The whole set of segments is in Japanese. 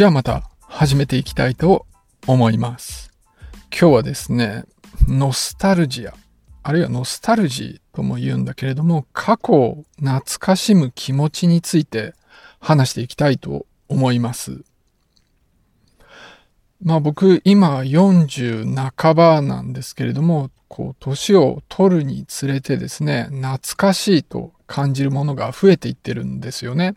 じゃあまた始めていきたいと思います。今日はですね、ノスタルジア、あるいはノスタルジーとも言うんだけれども、過去を懐かしむ気持ちについて話していきたいと思います。まあ僕今40半ばなんですけれども、こう年を取るにつれてですね、懐かしいと感じるものが増えていってるんですよね。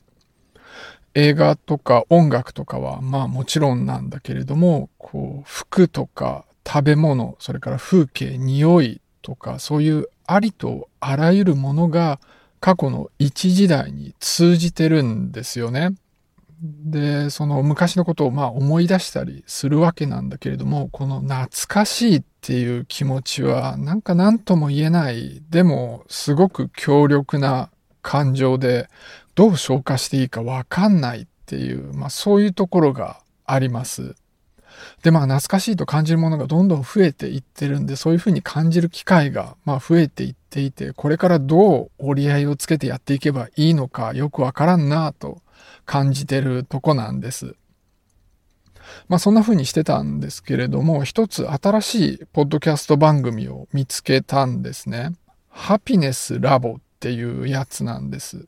映画とか音楽とかはまあもちろんなんだけれども、こう服とか食べ物、それから風景、匂いとかそういうありとあらゆるものが過去の一時代に通じてるんですよね。で、その昔のことをまあ思い出したりするわけなんだけれども、この懐かしいっていう気持ちはなんか何とも言えない、でもすごく強力な感情でどう消化していいかわかんないっていう、まあそういうところがあります。で、まあ懐かしいと感じるものがどんどん増えていってるんで、そういうふうに感じる機会がまあ増えていっていて、これからどう折り合いをつけてやっていけばいいのかよくわからんなと感じてるとこなんです。まあそんな風にしてたんですけれども、一つ新しいポッドキャスト番組を見つけたんですね。ハピネスラボっていうやつなんです。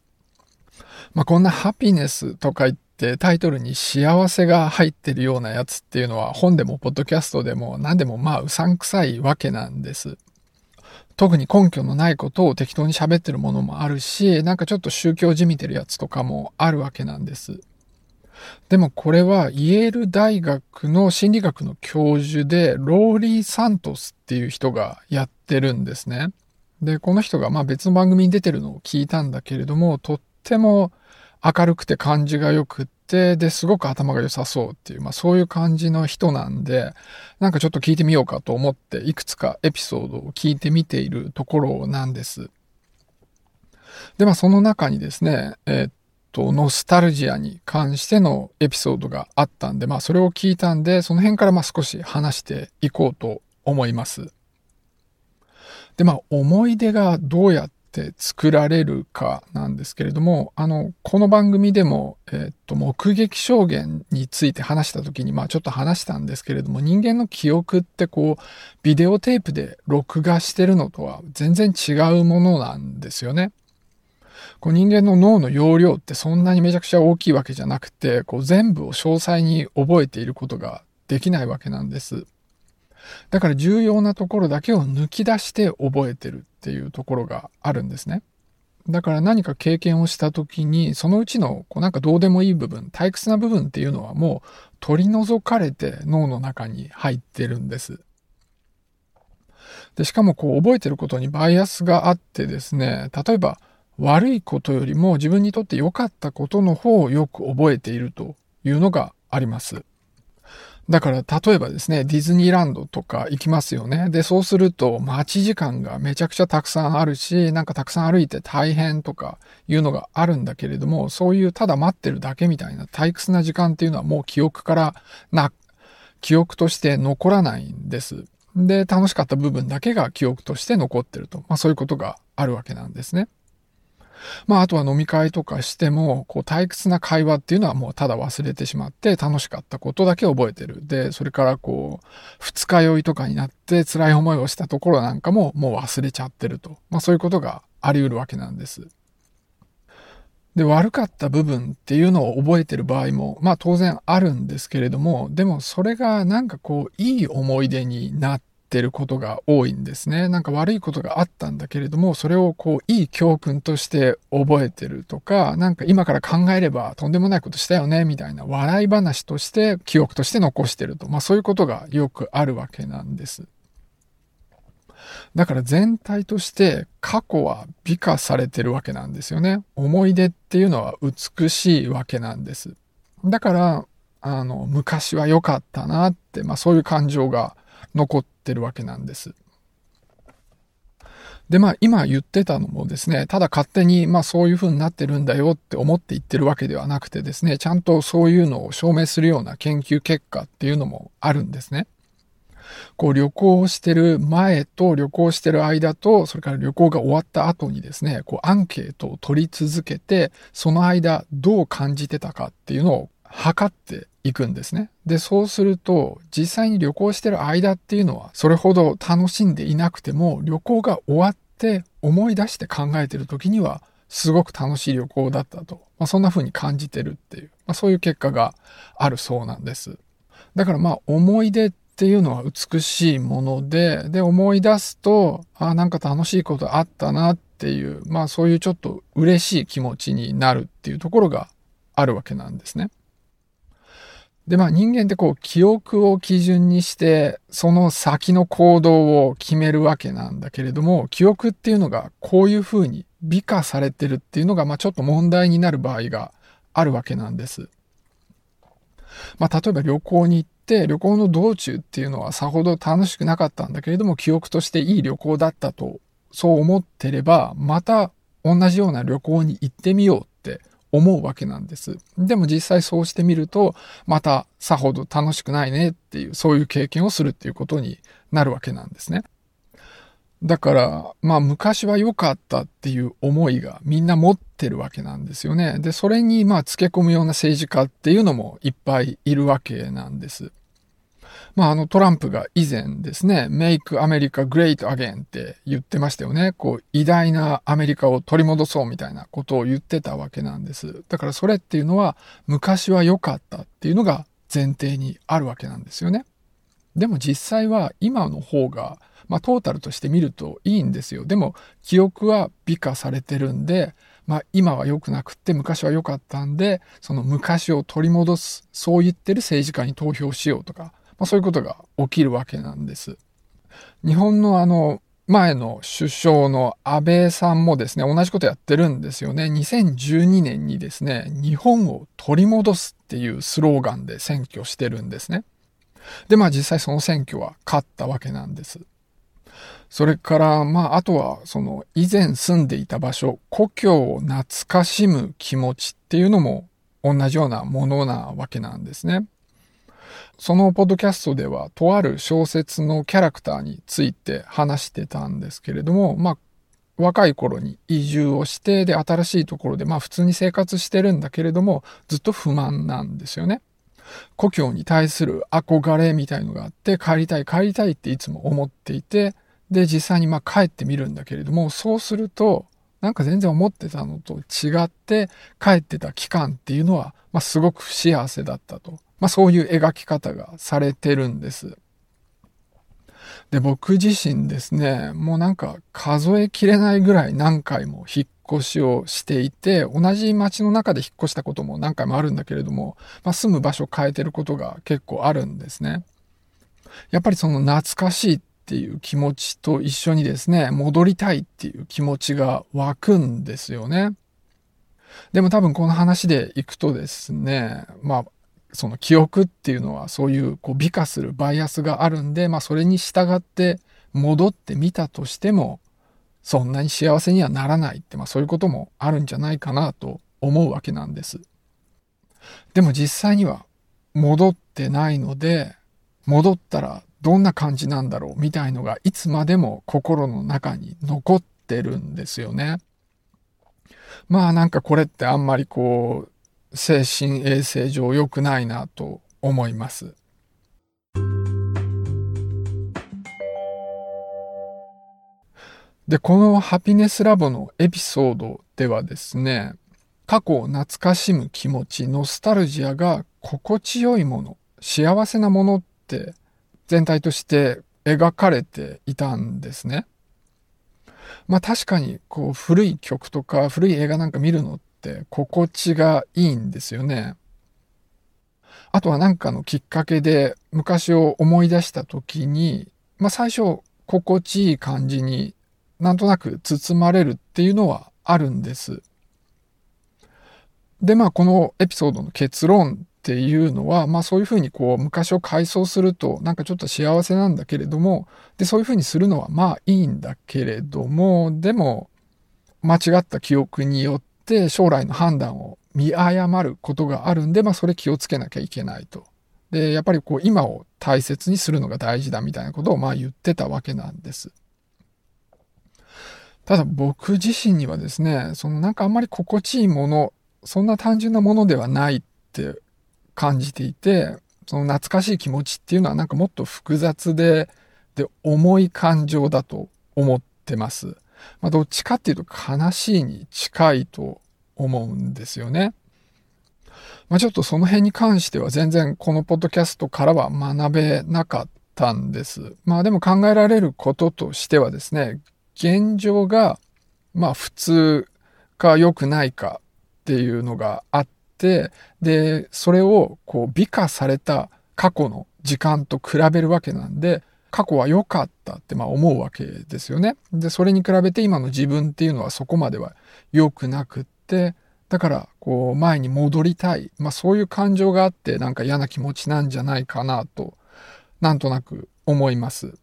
まあこんなハピネスとか言ってタイトルに幸せが入ってるようなやつっていうのは本でもポッドキャストでも何でもまあうさんくさいわけなんです。特に根拠のないことを適当に喋ってるものもあるし、なんかちょっと宗教じみてるやつとかもあるわけなんです。でもこれはイェール大学の心理学の教授でローリー・サントスっていう人がやってるんですね。で、この人がまあ別の番組に出てるのを聞いたんだけれども、とっても明るくて感じが良くって、で、すごく頭が良さそうっていう、まあそういう感じの人なんで、なんかちょっと聞いてみようかと思って、いくつかエピソードを聞いてみているところなんです。で、まあその中にですね、えー、っと、ノスタルジアに関してのエピソードがあったんで、まあそれを聞いたんで、その辺からまあ少し話していこうと思います。で、まあ思い出がどうやって作られるかなんですけれども、あの、この番組でも、えっと、目撃証言について話した時に、まあちょっと話したんですけれども、人間の記憶ってこう、ビデオテープで録画してるのとは全然違うものなんですよね。こう人間の脳の容量ってそんなにめちゃくちゃ大きいわけじゃなくて、こう全部を詳細に覚えていることができないわけなんです。だから重要なところだけを抜き出して覚えてるっていうところがあるんですね。だから何か経験をした時に、そのうちのこうなんかどうでもいい部分、退屈な部分っていうのはもう取り除かれて脳の中に入ってるんです。で、しかもこう覚えてることにバイアスがあってですね、例えば悪いことよりも自分にとって良かったことの方をよく覚えているというのがあります。だから、例えばですね、ディズニーランドとか行きますよね。で、そうすると、待ち時間がめちゃくちゃたくさんあるし、なんかたくさん歩いて大変とかいうのがあるんだけれども、そういうただ待ってるだけみたいな退屈な時間っていうのはもう記憶からな、記憶として残らないんです。で、楽しかった部分だけが記憶として残ってると。まあそういうことがあるわけなんですね。まあ、あとは飲み会とかしても、こう、退屈な会話っていうのはもうただ忘れてしまって、楽しかったことだけ覚えてる。で、それからこう、二日酔いとかになって辛い思いをしたところなんかももう忘れちゃってると。まあ、そういうことがあり得るわけなんです。で、悪かった部分っていうのを覚えてる場合も、まあ当然あるんですけれども、でもそれがなんかこう、いい思い出になって、てることが多いんですね。なんか悪いことがあったんだけれども、それをこう、いい教訓として覚えてるとか、なんか今から考えればとんでもないことしたよね、みたいな笑い話として記憶として残してると。まあそういうことがよくあるわけなんです。だから全体として過去は美化されてるわけなんですよね。思い出っていうのは美しいわけなんです。だから、あの、昔は良かったなって、まあそういう感情が残ってるわけなんです。で、まあ今言ってたのもですね、ただ勝手にまあそういう風になってるんだよって思って言ってるわけではなくてですね、ちゃんとそういうのを証明するような研究結果っていうのもあるんですね。こう旅行してる前と旅行してる間と、それから旅行が終わった後にですね、こうアンケートを取り続けて、その間どう感じてたかっていうのを測っていくんですね。で、そうすると、実際に旅行してる間っていうのは、それほど楽しんでいなくても、旅行が終わって思い出して考えてる時には、すごく楽しい旅行だったと。まあ、そんな風に感じてるっていう、まあ、そういう結果があるそうなんです。だからまあ、思い出っていうのは美しいもので、で、思い出すと、あ、なんか楽しいことあったなっていう、まあそういうちょっと嬉しい気持ちになるっていうところがあるわけなんですね。で、まあ人間ってこう記憶を基準にしてその先の行動を決めるわけなんだけれども、記憶っていうのがこういうふうに美化されてるっていうのがまあちょっと問題になる場合があるわけなんです。まあ例えば旅行に行って旅行の道中っていうのはさほど楽しくなかったんだけれども記憶としていい旅行だったとそう思ってればまた同じような旅行に行ってみよう思うわけなんです。でも実際そうしてみると、またさほど楽しくないねっていう、そういう経験をするっていうことになるわけなんですね。だから、まあ昔は良かったっていう思いがみんな持ってるわけなんですよね。で、それにまあ付け込むような政治家っていうのもいっぱいいるわけなんです。まあ、あのトランプが以前ですね、Make America Great Again って言ってましたよね。こう、偉大なアメリカを取り戻そうみたいなことを言ってたわけなんです。だからそれっていうのは、昔は良かったっていうのが前提にあるわけなんですよね。でも実際は今の方が、まあトータルとして見るといいんですよ。でも記憶は美化されてるんで、まあ今は良くなくって昔は良かったんで、その昔を取り戻す、そう言ってる政治家に投票しようとか、まあ、そういうことが起きるわけなんです。日本のあの、前の首相の安倍さんもですね、同じことやってるんですよね。2012年にですね、日本を取り戻すっていうスローガンで選挙してるんですね。で、まあ実際その選挙は勝ったわけなんです。それから、まああとはその以前住んでいた場所、故郷を懐かしむ気持ちっていうのも同じようなものなわけなんですね。そのポッドキャストでは、とある小説のキャラクターについて話してたんですけれども、まあ、若い頃に移住をして、で、新しいところで、まあ普通に生活してるんだけれども、ずっと不満なんですよね。故郷に対する憧れみたいのがあって、帰りたい帰りたいっていつも思っていて、で、実際にまあ帰ってみるんだけれども、そうすると、なんか全然思ってたのと違って、帰ってた期間っていうのは、まあすごく不幸せだったと。まあそういう描き方がされてるんです。で、僕自身ですね、もうなんか数えきれないぐらい何回も引っ越しをしていて、同じ街の中で引っ越したことも何回もあるんだけれども、まあ、住む場所を変えてることが結構あるんですね。やっぱりその懐かしいっていう気持ちと一緒にですね、戻りたいっていう気持ちが湧くんですよね。でも多分この話でいくとですね、まあその記憶っていうのはそういうこう美化するバイアスがあるんで、まあそれに従って戻ってみたとしても、そんなに幸せにはならないって、まあそういうこともあるんじゃないかなと思うわけなんです。でも実際には戻ってないので、戻ったらどんな感じなんだろうみたいのがいつまでも心の中に残ってるんですよね。まあなんかこれってあんまりこう精神衛生上良くないなと思います。で、このハピネスラボのエピソードではですね、過去を懐かしむ気持ち、ノスタルジアが心地よいもの、幸せなものって全体として描かれていたんですね。まあ確かにこう古い曲とか古い映画なんか見るのって心地がいいんですよね。あとは何かのきっかけで昔を思い出した時に、まあ最初心地いい感じになんとなく包まれるっていうのはあるんです。で、まあこのエピソードの結論っていうのは、まあそういうふうにこう昔を回想するとなんかちょっと幸せなんだけれども、で、そういうふうにするのはまあいいんだけれども、でも間違った記憶によって将来の判断を見誤ることがあるんで、まあそれ気をつけなきゃいけないと。で、やっぱりこう今を大切にするのが大事だみたいなことをまあ言ってたわけなんです。ただ僕自身にはですね、そのなんかあんまり心地いいもの、そんな単純なものではないって感じていて、その懐かしい気持ちっていうのはなんかもっと複雑で、で、重い感情だと思ってます。まあ、どっちかっていうと悲しいに近いと思うんですよね。まあ、ちょっとその辺に関しては全然このポッドキャストからは学べなかったんです。まあでも考えられることとしてはですね、現状がまあ普通か良くないかっていうのがあって、で、それをこう美化された過去の時間と比べるわけなんで、過去は良かったってまあ思うわけですよね。で、それに比べて今の自分っていうのはそこまでは良くなくって、だからこう前に戻りたい。まあそういう感情があってなんか嫌な気持ちなんじゃないかなと、なんとなく思います。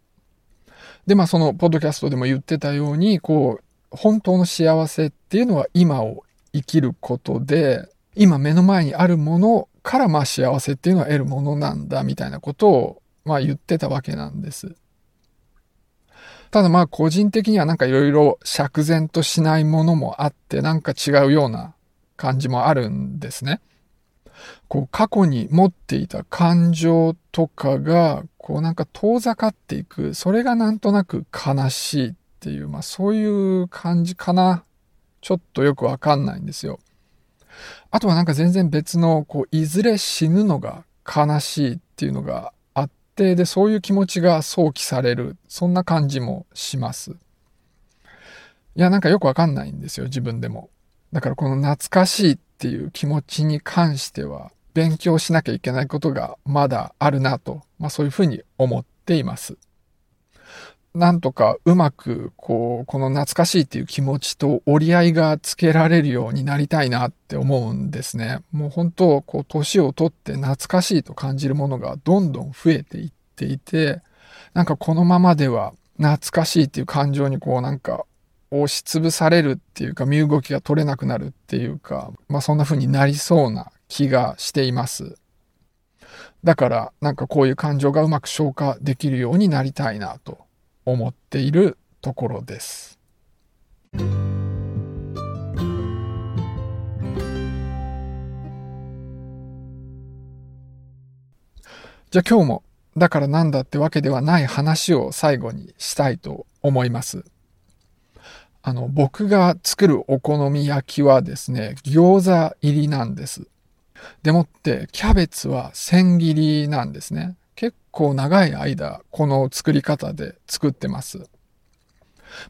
で、まあそのポッドキャストでも言ってたように、こう、本当の幸せっていうのは今を生きることで、今目の前にあるものからまあ幸せっていうのは得るものなんだみたいなことをまあ言ってたわけなんです。ただまあ個人的にはなんかいろいろ釈然としないものもあってなんか違うような感じもあるんですね。こう過去に持っていた感情とかがこうなんか遠ざかっていくそれがなんとなく悲しいっていうまあそういう感じかなちょっとよくわかんないんですよ。あとはなんか全然別の、こう、いずれ死ぬのが悲しいっていうのがあって、で、そういう気持ちが想起される、そんな感じもします。いや、なんかよくわかんないんですよ、自分でも。だからこの懐かしいっていう気持ちに関しては、勉強しなきゃいけないことがまだあるなと、まあそういうふうに思っています。なんとかうまく、こう、この懐かしいっていう気持ちと折り合いがつけられるようになりたいなって思うんですね。もう本当、こう、年をとって懐かしいと感じるものがどんどん増えていっていて、なんかこのままでは懐かしいっていう感情にこうなんか押しつぶされるっていうか身動きが取れなくなるっていうか、まあそんな風になりそうな気がしています。だからなんかこういう感情がうまく消化できるようになりたいなと思っているところです。じゃあ今日もだからなんだってわけではない話を最後にしたいと思います。あの、僕が作るお好み焼きはですね、餃子入りなんです。でもって、キャベツは千切りなんですね。結構長い間、この作り方で作ってます。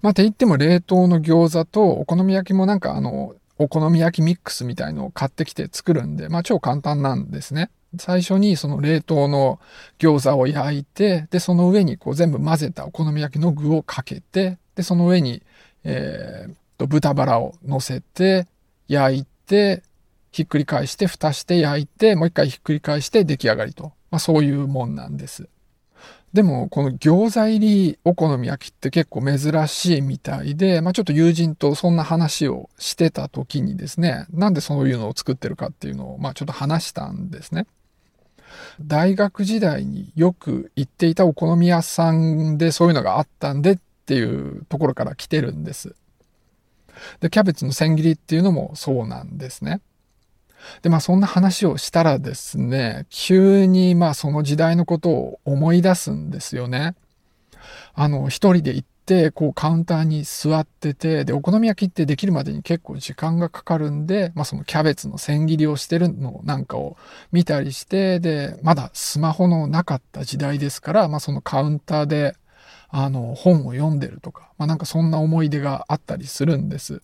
まあ、て言っても冷凍の餃子とお好み焼きもなんかあの、お好み焼きミックスみたいのを買ってきて作るんで、まあ超簡単なんですね。最初にその冷凍の餃子を焼いて、で、その上にこう全部混ぜたお好み焼きの具をかけて、で、その上に、えー、と、豚バラを乗せて、焼いて、ひっくり返して、蓋して焼いて、もう一回ひっくり返して出来上がりと。まあそういうもんなんです。でも、この餃子入りお好み焼きって結構珍しいみたいで、まあちょっと友人とそんな話をしてた時にですね、なんでそういうのを作ってるかっていうのを、まあちょっと話したんですね。大学時代によく行っていたお好み屋さんでそういうのがあったんでっていうところから来てるんです。で、キャベツの千切りっていうのもそうなんですね。で、まあそんな話をしたらですね、急にまあその時代のことを思い出すんですよね。あの、一人で行って、こうカウンターに座ってて、で、お好み焼きってできるまでに結構時間がかかるんで、まあそのキャベツの千切りをしてるのなんかを見たりして、で、まだスマホのなかった時代ですから、まあそのカウンターで、あの、本を読んでるとか、まあなんかそんな思い出があったりするんです。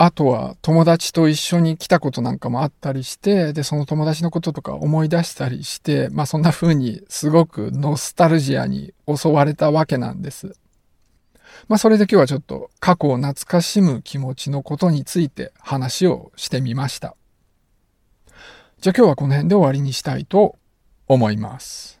あとは友達と一緒に来たことなんかもあったりして、で、その友達のこととか思い出したりして、まあそんな風にすごくノスタルジアに襲われたわけなんです。まあそれで今日はちょっと過去を懐かしむ気持ちのことについて話をしてみました。じゃあ今日はこの辺で終わりにしたいと思います。